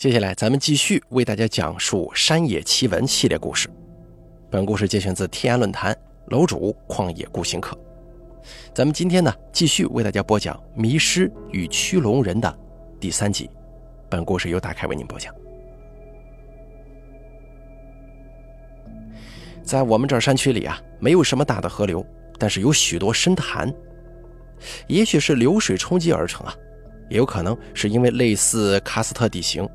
接下来，咱们继续为大家讲述山野奇闻系列故事。本故事节选自天涯论坛楼主旷野孤行客。咱们今天呢，继续为大家播讲《迷失与驱龙人》的第三集。本故事由大凯为您播讲。在我们这山区里啊，没有什么大的河流，但是有许多深潭。也许是流水冲击而成啊，也有可能是因为类似喀斯特地形。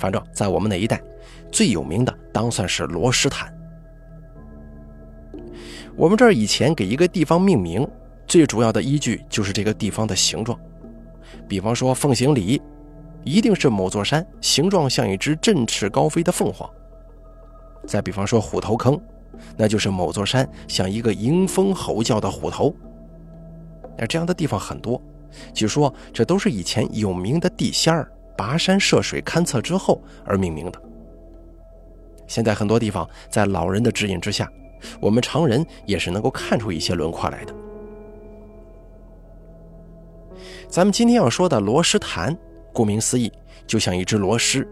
反正，在我们那一带，最有名的当算是罗什潭。我们这儿以前给一个地方命名，最主要的依据就是这个地方的形状。比方说凤行里，一定是某座山形状像一只振翅高飞的凤凰；再比方说虎头坑，那就是某座山像一个迎风吼叫的虎头。那这样的地方很多，据说这都是以前有名的地仙儿。跋山涉水勘测之后而命名的。现在很多地方在老人的指引之下，我们常人也是能够看出一些轮廓来的。咱们今天要说的罗什潭，顾名思义，就像一只螺狮，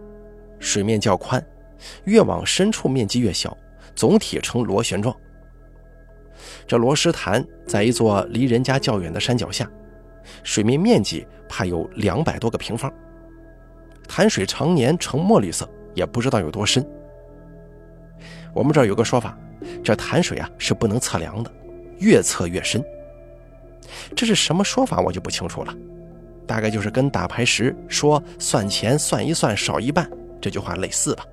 水面较宽，越往深处面积越小，总体呈螺旋状。这罗什潭在一座离人家较远的山脚下，水面面积怕有两百多个平方。潭水常年呈墨绿色，也不知道有多深。我们这儿有个说法，这潭水啊是不能测量的，越测越深。这是什么说法，我就不清楚了。大概就是跟打牌时说算钱算一算少一半这句话类似吧。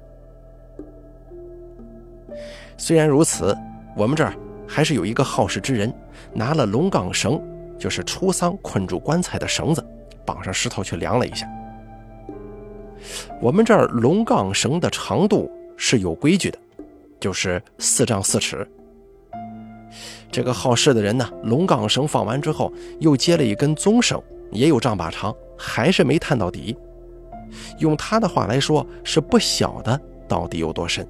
虽然如此，我们这儿还是有一个好事之人，拿了龙杠绳，就是出丧困住棺材的绳子，绑上石头去量了一下。我们这儿龙杠绳的长度是有规矩的，就是四丈四尺。这个好事的人呢，龙杠绳放完之后，又接了一根棕绳，也有丈把长，还是没探到底。用他的话来说，是不晓得到底有多深。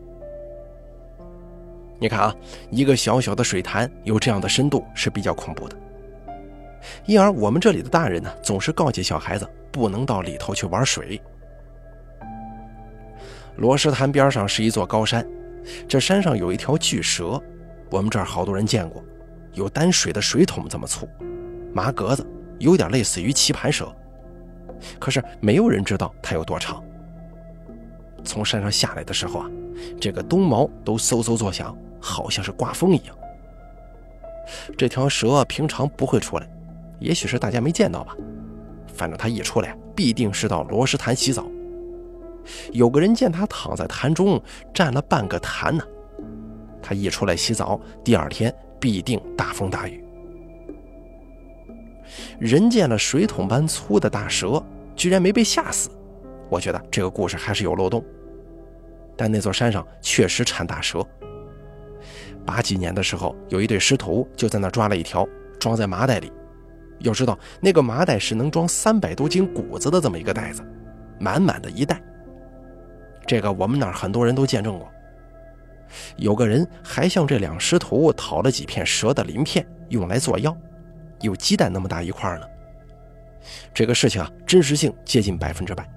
你看啊，一个小小的水潭有这样的深度是比较恐怖的。因而我们这里的大人呢，总是告诫小孩子不能到里头去玩水。罗石潭边上是一座高山，这山上有一条巨蛇，我们这儿好多人见过，有担水的水桶这么粗，麻格子有点类似于棋盘蛇，可是没有人知道它有多长。从山上下来的时候啊，这个冬毛都嗖嗖作响，好像是刮风一样。这条蛇平常不会出来，也许是大家没见到吧，反正它一出来，必定是到罗石潭洗澡。有个人见他躺在潭中站了半个潭呢，他一出来洗澡，第二天必定大风大雨。人见了水桶般粗的大蛇，居然没被吓死，我觉得这个故事还是有漏洞。但那座山上确实产大蛇。八几年的时候，有一对师徒就在那抓了一条，装在麻袋里。要知道，那个麻袋是能装三百多斤谷子的这么一个袋子，满满的一袋。这个我们那儿很多人都见证过。有个人还向这两师徒讨了几片蛇的鳞片，用来做药，有鸡蛋那么大一块呢。这个事情啊，真实性接近百分之百。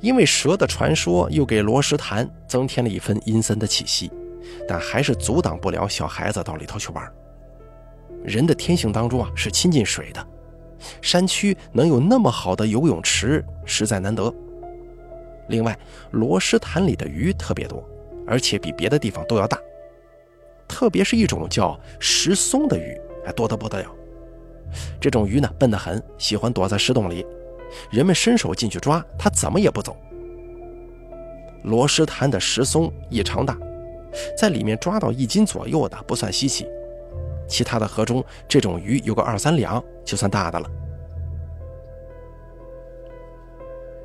因为蛇的传说又给罗石潭增添了一份阴森的气息，但还是阻挡不了小孩子到里头去玩。人的天性当中啊是亲近水的，山区能有那么好的游泳池，实在难得。另外，罗什潭里的鱼特别多，而且比别的地方都要大。特别是一种叫石松的鱼，还多得不得了。这种鱼呢，笨得很，喜欢躲在石洞里。人们伸手进去抓，它怎么也不走。罗什潭的石松异常大，在里面抓到一斤左右的不算稀奇。其他的河中，这种鱼有个二三两就算大的了。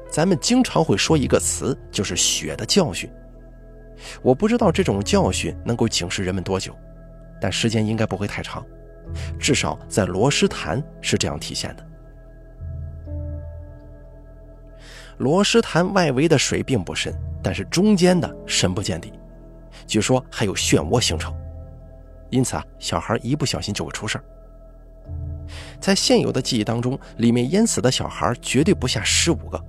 咱们经常会说一个词，就是“血的教训”。我不知道这种教训能够警示人们多久，但时间应该不会太长。至少在罗什潭是这样体现的。罗什潭外围的水并不深，但是中间的深不见底，据说还有漩涡形成，因此啊，小孩一不小心就会出事。在现有的记忆当中，里面淹死的小孩绝对不下十五个。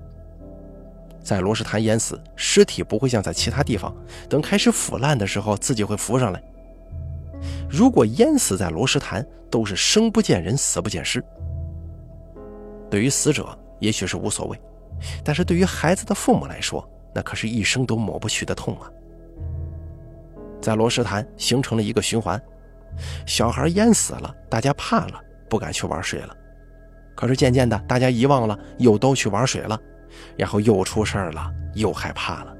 在罗石潭淹死，尸体不会像在其他地方等开始腐烂的时候自己会浮上来。如果淹死在罗石潭，都是生不见人，死不见尸。对于死者也许是无所谓，但是对于孩子的父母来说，那可是一生都抹不去的痛啊！在罗石潭形成了一个循环，小孩淹死了，大家怕了，不敢去玩水了。可是渐渐的，大家遗忘了，又都去玩水了，然后又出事儿了，又害怕了。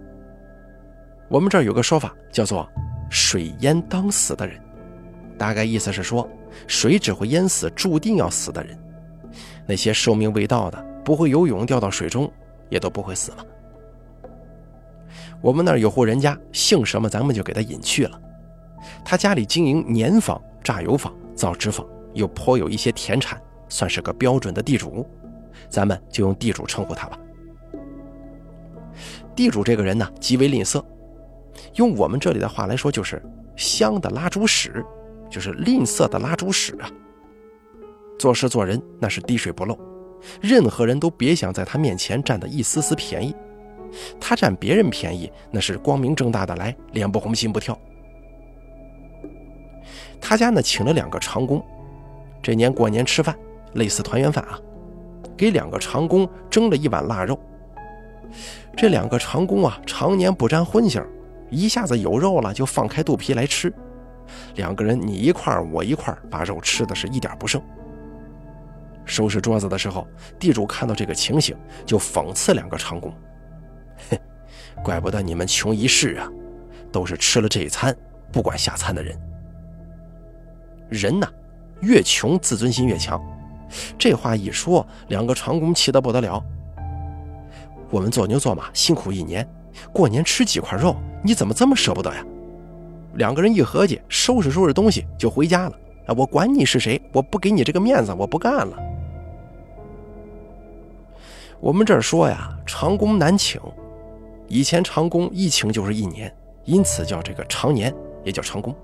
我们这儿有个说法叫做“水淹当死的人”，大概意思是说，水只会淹死注定要死的人，那些寿命未到的、不会游泳掉到水中，也都不会死了。我们那儿有户人家，姓什么咱们就给他隐去了。他家里经营碾坊、榨油坊、造纸坊，又颇有一些田产，算是个标准的地主，咱们就用地主称呼他吧。地主这个人呢，极为吝啬，用我们这里的话来说，就是香的拉猪屎，就是吝啬的拉猪屎啊。做事做人那是滴水不漏，任何人都别想在他面前占得一丝丝便宜。他占别人便宜，那是光明正大的来，脸不红心不跳。他家呢，请了两个长工，这年过年吃饭，类似团圆饭啊，给两个长工蒸了一碗腊肉。这两个长工啊，常年不沾荤腥，一下子有肉了就放开肚皮来吃，两个人你一块我一块，把肉吃的是一点不剩。收拾桌子的时候，地主看到这个情形，就讽刺两个长工。怪不得你们穷一世啊，都是吃了这一餐不管下餐的人。人呐，越穷自尊心越强。这话一说，两个长工气得不得了。我们做牛做马辛苦一年，过年吃几块肉，你怎么这么舍不得呀？两个人一合计，收拾收拾东西就回家了。啊，我管你是谁，我不给你这个面子，我不干了。我们这儿说呀，长工难请。以前长工一请就是一年，因此叫这个长年，也叫长工。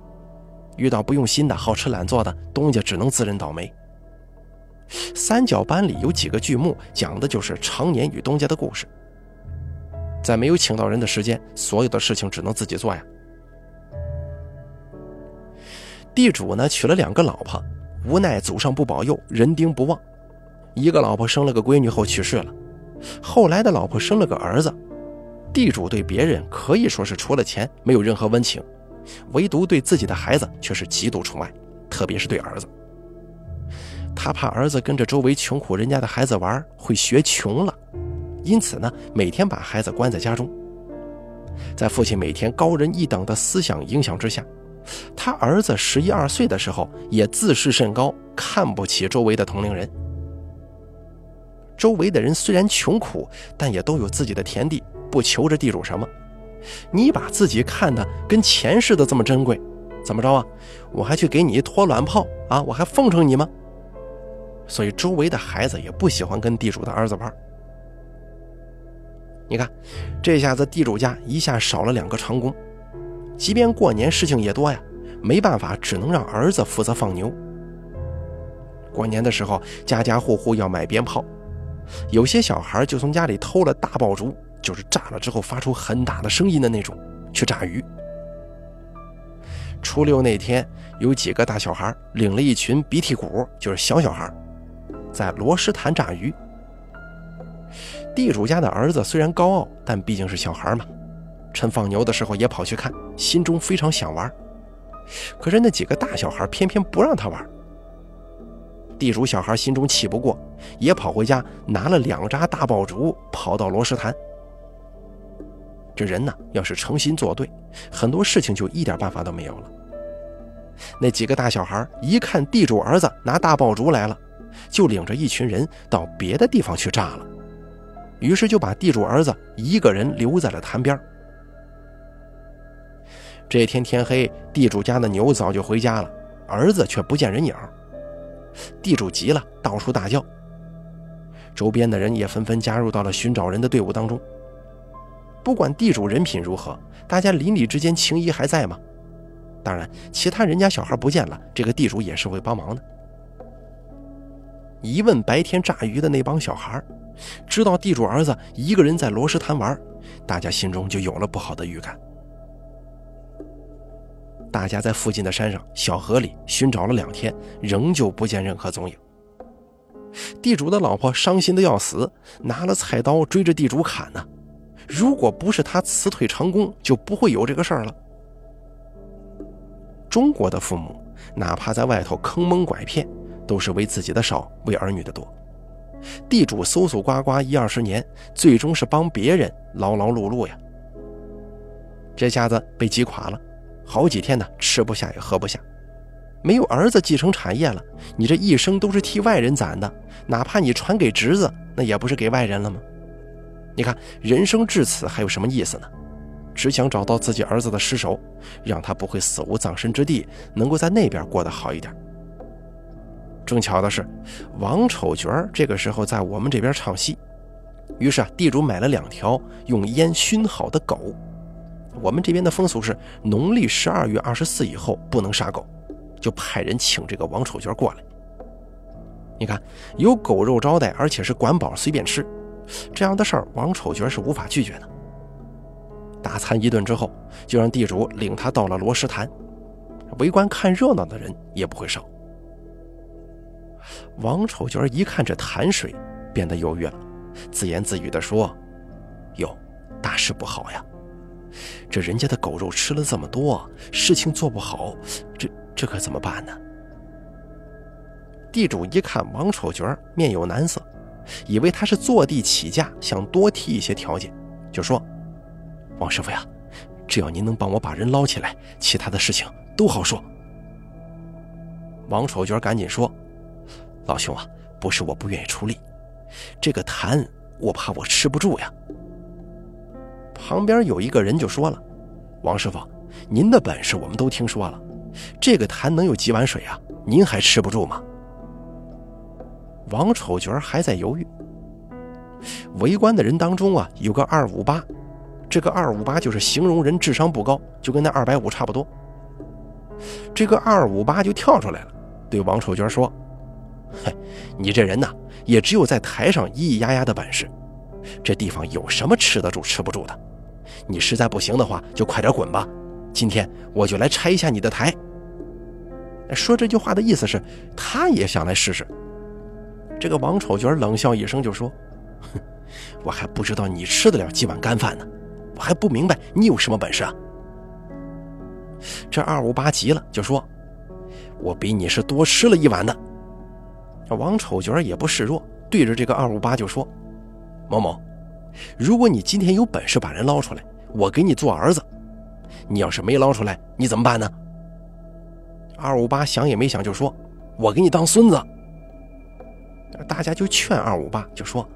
遇到不用心的好吃懒做的东家，只能自认倒霉。三角班里有几个剧目，讲的就是常年与东家的故事。在没有请到人的时间，所有的事情只能自己做呀。地主呢娶了两个老婆，无奈祖上不保佑，人丁不旺。一个老婆生了个闺女后去世了，后来的老婆生了个儿子。地主对别人可以说是除了钱没有任何温情，唯独对自己的孩子却是极度宠爱，特别是对儿子。他怕儿子跟着周围穷苦人家的孩子玩会学穷了，因此呢，每天把孩子关在家中。在父亲每天高人一等的思想影响之下，他儿子十一二岁的时候也自视甚高，看不起周围的同龄人。周围的人虽然穷苦，但也都有自己的田地。不求着地主什么，你把自己看得跟钱似的这么珍贵，怎么着啊？我还去给你一拖卵泡啊？我还奉承你吗？所以周围的孩子也不喜欢跟地主的儿子玩。你看，这下子地主家一下少了两个长工，即便过年事情也多呀，没办法，只能让儿子负责放牛。过年的时候，家家户户要买鞭炮，有些小孩就从家里偷了大爆竹。就是炸了之后发出很大的声音的那种，去炸鱼。初六那天，有几个大小孩领了一群鼻涕股，就是小小孩，在罗石潭炸鱼。地主家的儿子虽然高傲，但毕竟是小孩嘛，趁放牛的时候也跑去看，心中非常想玩。可是那几个大小孩偏偏不让他玩。地主小孩心中气不过，也跑回家拿了两扎大爆竹，跑到罗石潭。这人呢，要是诚心作对，很多事情就一点办法都没有了。那几个大小孩一看地主儿子拿大爆竹来了，就领着一群人到别的地方去炸了。于是就把地主儿子一个人留在了潭边。这天天黑，地主家的牛早就回家了，儿子却不见人影。地主急了，到处大叫。周边的人也纷纷加入到了寻找人的队伍当中。不管地主人品如何，大家邻里之间情谊还在吗？当然，其他人家小孩不见了，这个地主也是会帮忙的。一问白天炸鱼的那帮小孩，知道地主儿子一个人在罗石潭玩，大家心中就有了不好的预感。大家在附近的山上、小河里寻找了两天，仍旧不见任何踪影。地主的老婆伤心的要死，拿了菜刀追着地主砍呢。如果不是他辞退长工，就不会有这个事儿了。中国的父母，哪怕在外头坑蒙拐骗，都是为自己的少，为儿女的多。地主搜搜刮刮一二十年，最终是帮别人劳劳碌碌呀。这下子被击垮了，好几天呢，吃不下也喝不下。没有儿子继承产业了，你这一生都是替外人攒的，哪怕你传给侄子，那也不是给外人了吗？你看，人生至此还有什么意思呢？只想找到自己儿子的尸首，让他不会死无葬身之地，能够在那边过得好一点。正巧的是，王丑角这个时候在我们这边唱戏，于是啊，地主买了两条用烟熏好的狗。我们这边的风俗是，农历十二月二十四以后不能杀狗。就派人请这个王丑角过来。你看，有狗肉招待，而且是管饱随便吃，这样的事儿，王丑角是无法拒绝的。大餐一顿之后，就让地主领他到了罗石潭，围观看热闹的人也不会少。王丑角一看这潭水，变得犹豫了，自言自语地说：“哟，大事不好呀！这人家的狗肉吃了这么多，事情做不好，这……”这可怎么办呢？地主一看王丑角面有难色，以为他是坐地起价，想多提一些条件，就说：“王师傅呀，只要您能帮我把人捞起来，其他的事情都好说。”王丑角赶紧说：“老兄啊，不是我不愿意出力，这个坛我怕我吃不住呀。”旁边有一个人就说了：“王师傅，您的本事我们都听说了。”这个坛能有几碗水啊？您还吃不住吗？王丑角还在犹豫。围观的人当中啊，有个二五八，这个二五八就是形容人智商不高，就跟那二百五差不多。这个二五八就跳出来了，对王丑角说：“嘿，你这人呐，也只有在台上咿咿呀呀的本事，这地方有什么吃得住吃不住的？你实在不行的话，就快点滚吧。今天我就来拆一下你的台。”说这句话的意思是，他也想来试试。这个王丑角冷笑一声就说：“哼，我还不知道你吃得了几碗干饭呢，我还不明白你有什么本事啊。”这二五八急了，就说：“我比你是多吃了一碗的。”王丑角也不示弱，对着这个二五八就说：“某某，如果你今天有本事把人捞出来，我给你做儿子；你要是没捞出来，你怎么办呢？”二五八想也没想就说：“我给你当孙子。”大家就劝二五八，就说：“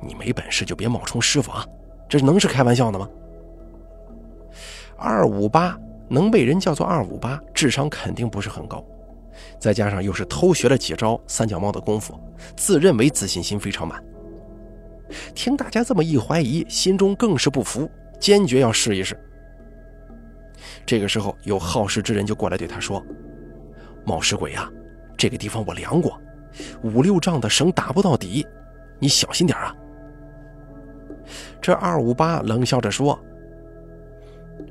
你没本事就别冒充师傅啊，这能是开玩笑的吗？”二五八能被人叫做二五八，智商肯定不是很高，再加上又是偷学了几招三脚猫的功夫，自认为自信心非常满。听大家这么一怀疑，心中更是不服，坚决要试一试。这个时候，有好事之人就过来对他说。冒失鬼呀！这个地方我量过，五六丈的绳打不到底，你小心点啊！这二五八冷笑着说：“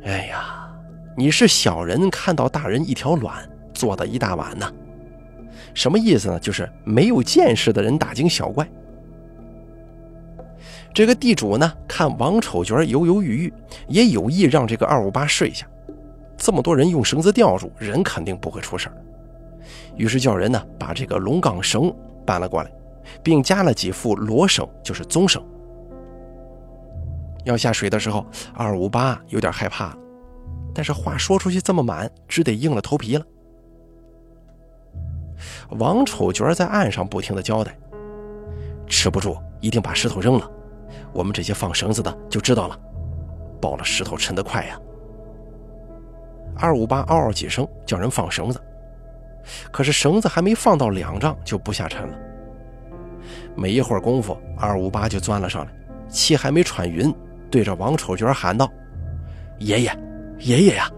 哎呀，你是小人看到大人一条卵做的一大碗呢，什么意思呢？就是没有见识的人大惊小怪。”这个地主呢，看王丑角犹犹豫豫，也有意让这个二五八试一下。这么多人用绳子吊住，人肯定不会出事儿。于是叫人呢把这个龙杠绳搬了过来，并加了几副罗绳，就是棕绳。要下水的时候，二五八有点害怕了，但是话说出去这么满，只得硬了头皮了。王丑角在岸上不停的交代：“吃不住，一定把石头扔了。我们这些放绳子的就知道了，抱了石头沉得快呀。”二五八嗷嗷几声，叫人放绳子。可是绳子还没放到两丈就不下沉了。没一会儿功夫，二五八就钻了上来，气还没喘匀，对着王丑角喊道：“爷爷，爷爷呀，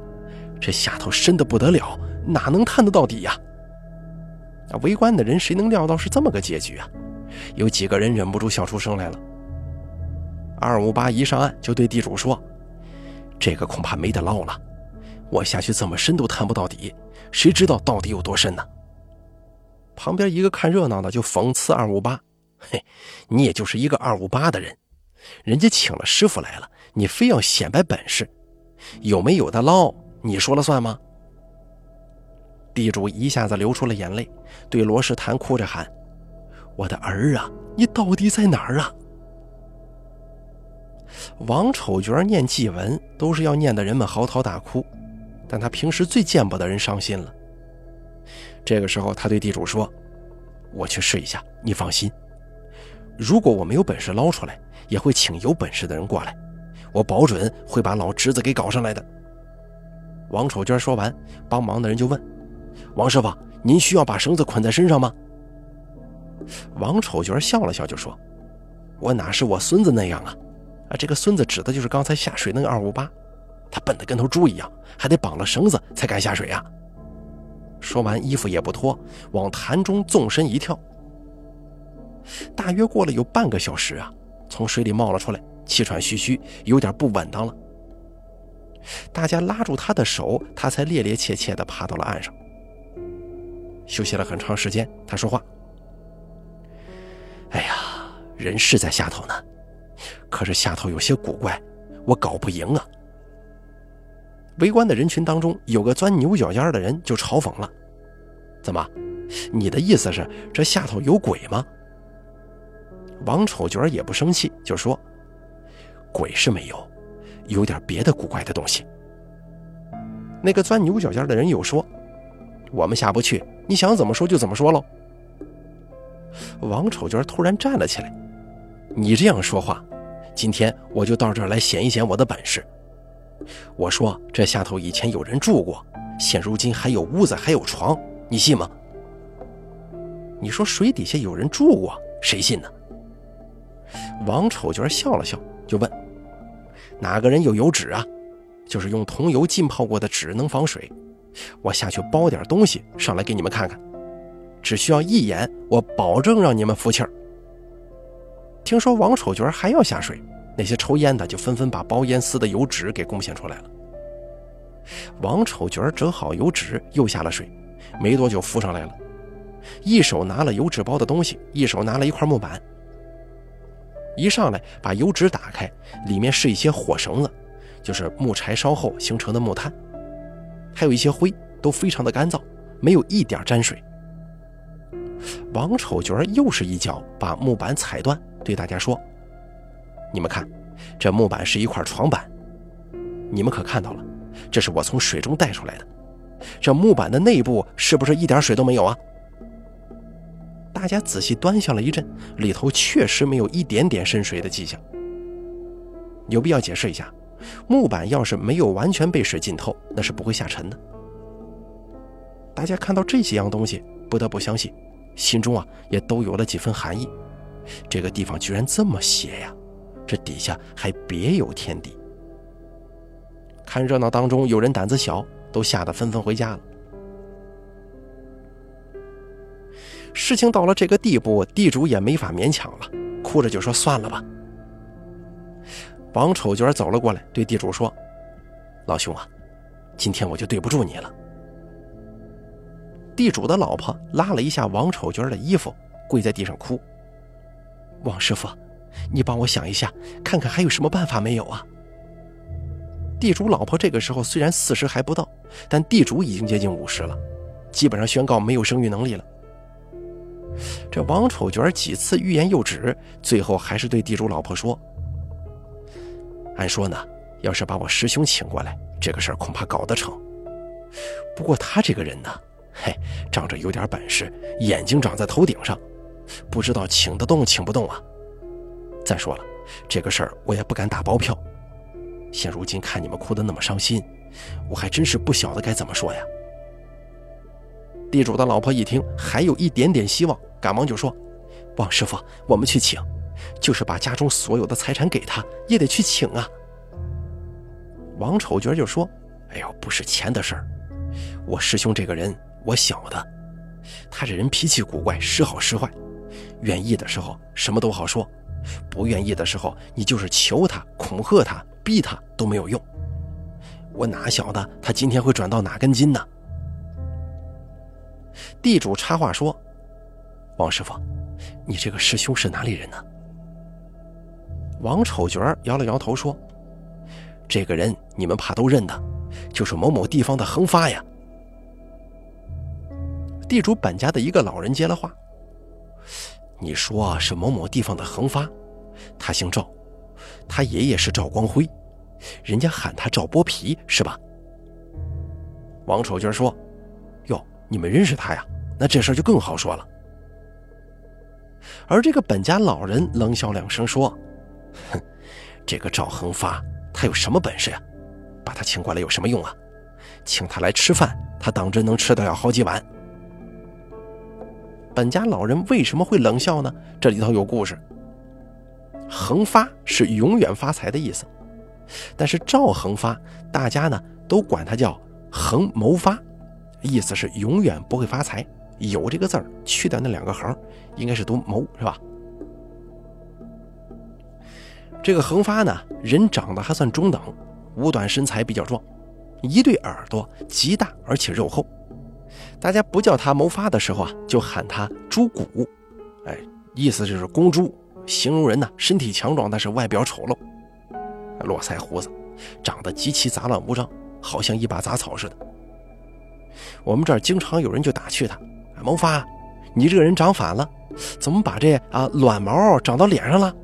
这下头深的不得了，哪能探得到底呀？”那围观的人谁能料到是这么个结局啊？有几个人忍不住笑出声来了。二五八一上岸就对地主说：“这个恐怕没得捞了，我下去这么深都探不到底，谁知道到底有多深呢？”旁边一个看热闹的就讽刺二五八：“嘿，你也就是一个二五八的人，人家请了师傅来了，你非要显摆本事，有没有的捞，你说了算吗？”地主一下子流出了眼泪，对罗世坛哭着喊：“我的儿啊，你到底在哪儿啊？”王丑角念祭文都是要念的人们嚎啕大哭，但他平时最见不得人伤心了。这个时候，他对地主说：“我去试一下，你放心。如果我没有本事捞出来，也会请有本事的人过来，我保准会把老侄子给搞上来的。”王丑娟说完，帮忙的人就问：“王师傅，您需要把绳子捆在身上吗？”王丑角笑了笑就说：“我哪是我孙子那样啊。”啊，这个孙子指的就是刚才下水那个二五八，他笨得跟头猪一样，还得绑了绳子才敢下水啊！说完，衣服也不脱，往潭中纵身一跳。大约过了有半个小时啊，从水里冒了出来，气喘吁吁，有点不稳当了。大家拉住他的手，他才趔趔趄趄地爬到了岸上。休息了很长时间，他说话：“哎呀，人是在下头呢。”可是下头有些古怪，我搞不赢啊！围观的人群当中，有个钻牛角尖的人就嘲讽了：“怎么，你的意思是这下头有鬼吗？”王丑角也不生气，就说：“鬼是没有，有点别的古怪的东西。”那个钻牛角尖的人又说：“我们下不去，你想怎么说就怎么说喽。”王丑角突然站了起来：“你这样说话。”今天我就到这儿来显一显我的本事。我说这下头以前有人住过，现如今还有屋子，还有床，你信吗？你说水底下有人住过，谁信呢？王丑角笑了笑，就问：“哪个人有油纸啊？就是用桐油浸泡过的纸，能防水。我下去包点东西上来给你们看看，只需要一眼，我保证让你们服气儿。”听说王丑角还要下水，那些抽烟的就纷纷把包烟丝的油纸给贡献出来了。王丑角折好油纸，又下了水，没多久浮上来了，一手拿了油纸包的东西，一手拿了一块木板。一上来把油纸打开，里面是一些火绳子，就是木柴烧后形成的木炭，还有一些灰，都非常的干燥，没有一点沾水。王丑角又是一脚把木板踩断。对大家说：“你们看，这木板是一块床板，你们可看到了？这是我从水中带出来的。这木板的内部是不是一点水都没有啊？”大家仔细端详了一阵，里头确实没有一点点渗水的迹象。有必要解释一下，木板要是没有完全被水浸透，那是不会下沉的。大家看到这几样东西，不得不相信，心中啊也都有了几分寒意。这个地方居然这么邪呀！这底下还别有天地。看热闹当中，有人胆子小，都吓得纷纷回家了。事情到了这个地步，地主也没法勉强了，哭着就说：“算了吧。”王丑角走了过来，对地主说：“老兄啊，今天我就对不住你了。”地主的老婆拉了一下王丑角的衣服，跪在地上哭。王师傅，你帮我想一下，看看还有什么办法没有啊？地主老婆这个时候虽然四十还不到，但地主已经接近五十了，基本上宣告没有生育能力了。这王丑角几次欲言又止，最后还是对地主老婆说：“按说呢，要是把我师兄请过来，这个事儿恐怕搞得成。不过他这个人呢，嘿，仗着有点本事，眼睛长在头顶上。”不知道请得动请不动啊！再说了，这个事儿我也不敢打包票。现如今看你们哭得那么伤心，我还真是不晓得该怎么说呀。地主的老婆一听还有一点点希望，赶忙就说：“王师傅，我们去请，就是把家中所有的财产给他，也得去请啊。”王丑角就说：“哎呦，不是钱的事儿，我师兄这个人我晓得，他这人脾气古怪，时好时坏。”愿意的时候什么都好说，不愿意的时候你就是求他、恐吓他、逼他都没有用。我哪晓得他今天会转到哪根筋呢？地主插话说：“王师傅，你这个师兄是哪里人呢？”王丑角摇了摇头说：“这个人你们怕都认得，就是某某地方的横发呀。”地主本家的一个老人接了话：“你说是某某地方的横发，他姓赵，他爷爷是赵光辉。”人家喊他赵剥皮是吧？王丑角说：“哟，你们认识他呀？那这事就更好说了。”而这个本家老人冷笑两声说：“哼，这个赵恒发他有什么本事呀？把他请过来有什么用啊？请他来吃饭，他当真能吃得了好几碗？”本家老人为什么会冷笑呢？这里头有故事。恒发是永远发财的意思。但是赵恒发，大家呢都管他叫恒谋发，意思是永远不会发财。有这个字儿，去掉那两个横，应该是读谋，是吧？这个恒发呢，人长得还算中等，五短身材比较壮，一对耳朵极大而且肉厚。大家不叫他谋发的时候啊，就喊他猪骨，哎，意思就是公猪，形容人呢身体强壮，但是外表丑陋。络腮胡子，长得极其杂乱无章，好像一把杂草似的。我们这儿经常有人就打趣他：“谋发，你这个人长反了，怎么把这啊卵毛长到脸上了？”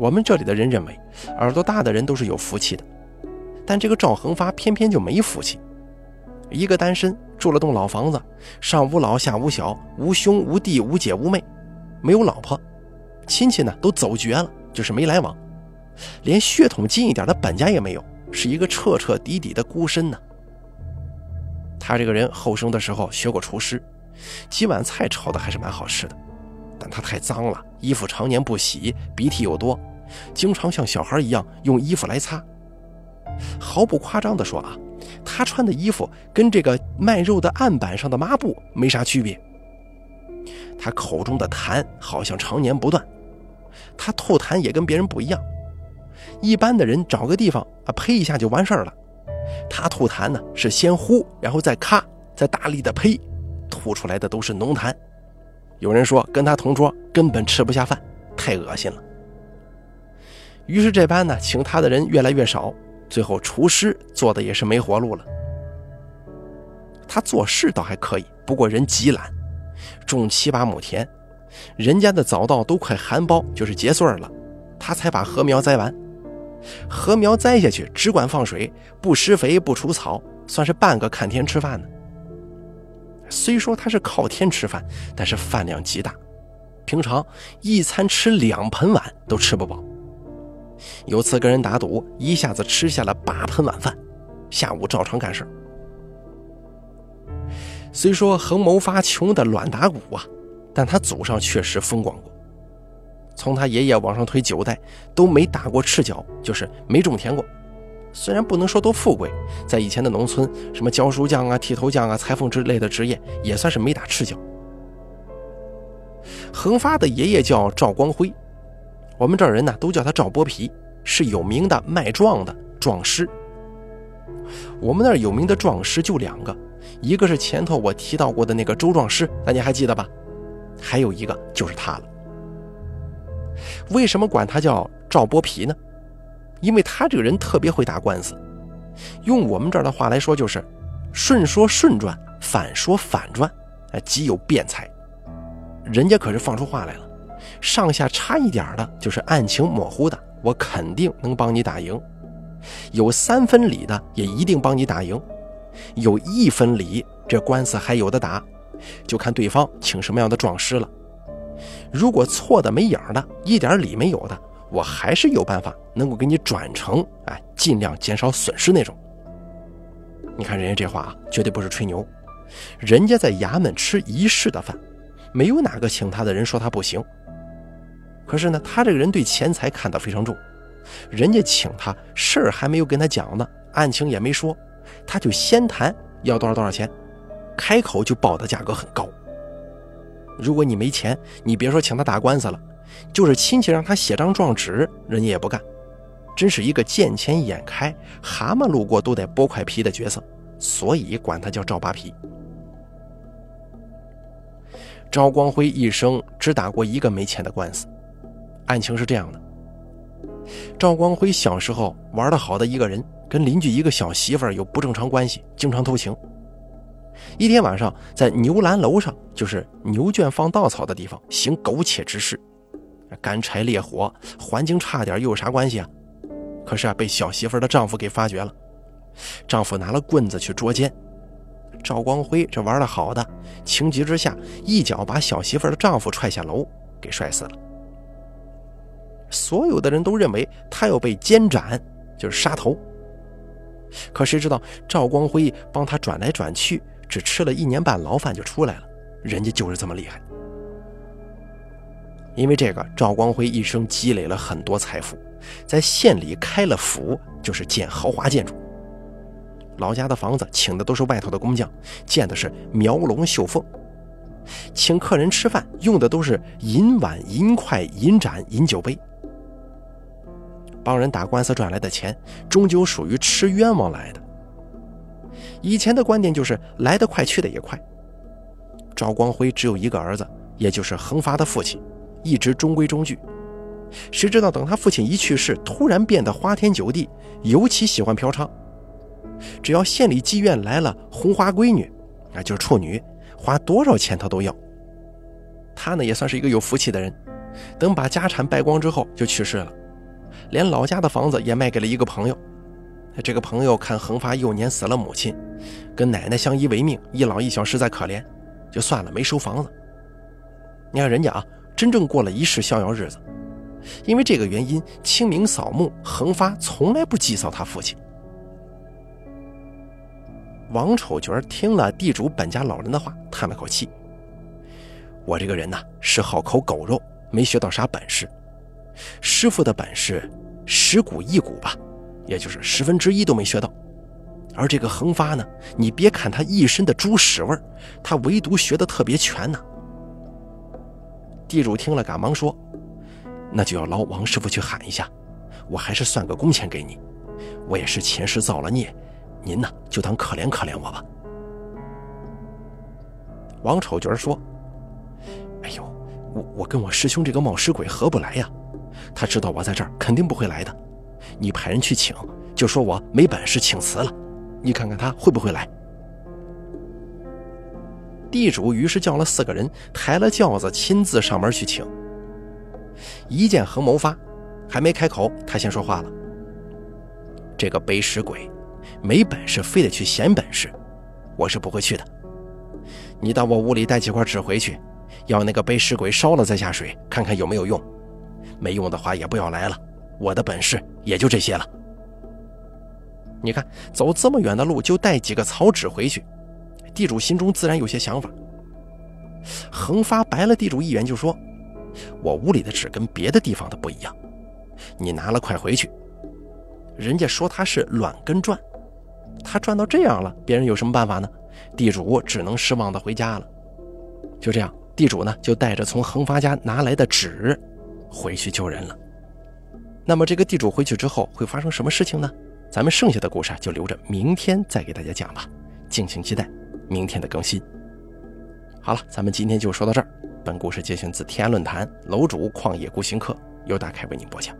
我们这里的人认为，耳朵大的人都是有福气的，但这个赵恒发偏偏就没福气。一个单身，住了栋老房子，上无老下无小，无兄无弟无姐无妹，没有老婆，亲戚呢都走绝了，就是没来往。连血统近一点的本家也没有，是一个彻彻底底的孤身呢。他这个人后生的时候学过厨师，几碗菜炒的还是蛮好吃的，但他太脏了，衣服常年不洗，鼻涕又多，经常像小孩一样用衣服来擦。毫不夸张地说啊，他穿的衣服跟这个卖肉的案板上的抹布没啥区别。他口中的痰好像常年不断，他吐痰也跟别人不一样。一般的人找个地方啊呸一下就完事儿了，他吐痰呢是先呼，然后再咔，再大力的呸，吐出来的都是浓痰。有人说跟他同桌根本吃不下饭，太恶心了。于是这班呢请他的人越来越少，最后厨师做的也是没活路了。他做事倒还可以，不过人极懒，种七八亩田，人家的早稻都快含苞，就是结穗了，他才把禾苗栽完。禾苗栽下去，只管放水，不施肥，不除草，算是半个看天吃饭呢。虽说他是靠天吃饭，但是饭量极大，平常一餐吃两盆碗都吃不饱。有次跟人打赌，一下子吃下了八盆晚饭，下午照常干事。虽说横谋发穷的卵打鼓啊，但他祖上确实风光过。从他爷爷往上推九代都没打过赤脚，就是没种田过。虽然不能说多富贵，在以前的农村，什么教书匠啊、剃头匠啊、裁缝之类的职业，也算是没打赤脚。恒发的爷爷叫赵光辉，我们这儿人呢都叫他赵剥皮，是有名的卖壮的壮师。我们那儿有名的壮师就两个，一个是前头我提到过的那个周壮师，大家还记得吧？还有一个就是他了。为什么管他叫赵剥皮呢？因为他这个人特别会打官司，用我们这儿的话来说就是顺说顺转，反说反转，哎，极有辩才。人家可是放出话来了，上下差一点的，就是案情模糊的，我肯定能帮你打赢；有三分理的，也一定帮你打赢；有一分理，这官司还有的打，就看对方请什么样的壮师了。如果错的没影的，一点理没有的，我还是有办法能够给你转成，哎，尽量减少损失那种。你看人家这话啊，绝对不是吹牛。人家在衙门吃一世的饭，没有哪个请他的人说他不行。可是呢，他这个人对钱财看得非常重，人家请他事儿还没有跟他讲呢，案情也没说，他就先谈要多少多少钱，开口就报的价格很高。如果你没钱，你别说请他打官司了，就是亲戚让他写张状纸，人家也不干。真是一个见钱眼开，蛤蟆路过都得剥块皮的角色，所以管他叫赵扒皮。赵光辉一生只打过一个没钱的官司，案情是这样的：赵光辉小时候玩的好的一个人，跟邻居一个小媳妇有不正常关系，经常偷情。一天晚上，在牛栏楼上，就是牛圈放稻草的地方，行苟且之事，干柴烈火，环境差点又有啥关系啊？可是啊，被小媳妇的丈夫给发觉了。丈夫拿了棍子去捉奸，赵光辉这玩的好的，情急之下一脚把小媳妇的丈夫踹下楼，给摔死了。所有的人都认为他要被奸斩，就是杀头。可谁知道赵光辉帮他转来转去。只吃了一年半牢饭就出来了，人家就是这么厉害。因为这个，赵光辉一生积累了很多财富，在县里开了府，就是建豪华建筑。老家的房子请的都是外头的工匠，建的是描龙绣凤。请客人吃饭用的都是银碗、银筷、银盏、银酒杯。帮人打官司赚来的钱，终究属于吃冤枉来的。以前的观点就是来得快去得也快。赵光辉只有一个儿子，也就是恒发的父亲，一直中规中矩。谁知道等他父亲一去世，突然变得花天酒地，尤其喜欢嫖娼。只要县里妓院来了红花闺女，那就是处女，花多少钱他都要。他呢也算是一个有福气的人，等把家产败光之后就去世了，连老家的房子也卖给了一个朋友。这个朋友看恒发幼年死了母亲，跟奶奶相依为命，一老一小实在可怜，就算了，没收房子。你看人家啊，真正过了一世逍遥日子。因为这个原因，清明扫墓，恒发从来不祭扫他父亲。王丑角听了地主本家老人的话，叹了口气：“我这个人呐，是好口狗肉，没学到啥本事。师傅的本事，十股一股吧。”也就是十分之一都没学到，而这个恒发呢，你别看他一身的猪屎味儿，他唯独学的特别全呢。地主听了，赶忙说：“那就要劳王师傅去喊一下，我还是算个工钱给你。我也是前世造了孽，您呢就当可怜可怜我吧。”王丑角说：“哎呦，我我跟我师兄这个冒失鬼合不来呀，他知道我在这儿，肯定不会来的。”你派人去请，就说我没本事，请辞了。你看看他会不会来？地主于是叫了四个人，抬了轿子，亲自上门去请。一见横谋发，还没开口，他先说话了：“这个背尸鬼，没本事，非得去显本事，我是不会去的。你到我屋里带几块纸回去，要那个背尸鬼烧了再下水，看看有没有用。没用的话，也不要来了。”我的本事也就这些了。你看，走这么远的路就带几个草纸回去，地主心中自然有些想法。恒发白了地主一眼，就说：“我屋里的纸跟别的地方的不一样，你拿了快回去。人家说他是卵根赚，他赚到这样了，别人有什么办法呢？地主只能失望的回家了。就这样，地主呢就带着从恒发家拿来的纸回去救人了。”那么这个地主回去之后会发生什么事情呢？咱们剩下的故事就留着明天再给大家讲吧，敬请期待明天的更新。好了，咱们今天就说到这儿。本故事节选自天涯论坛楼主旷野孤行客由大凯为您播讲。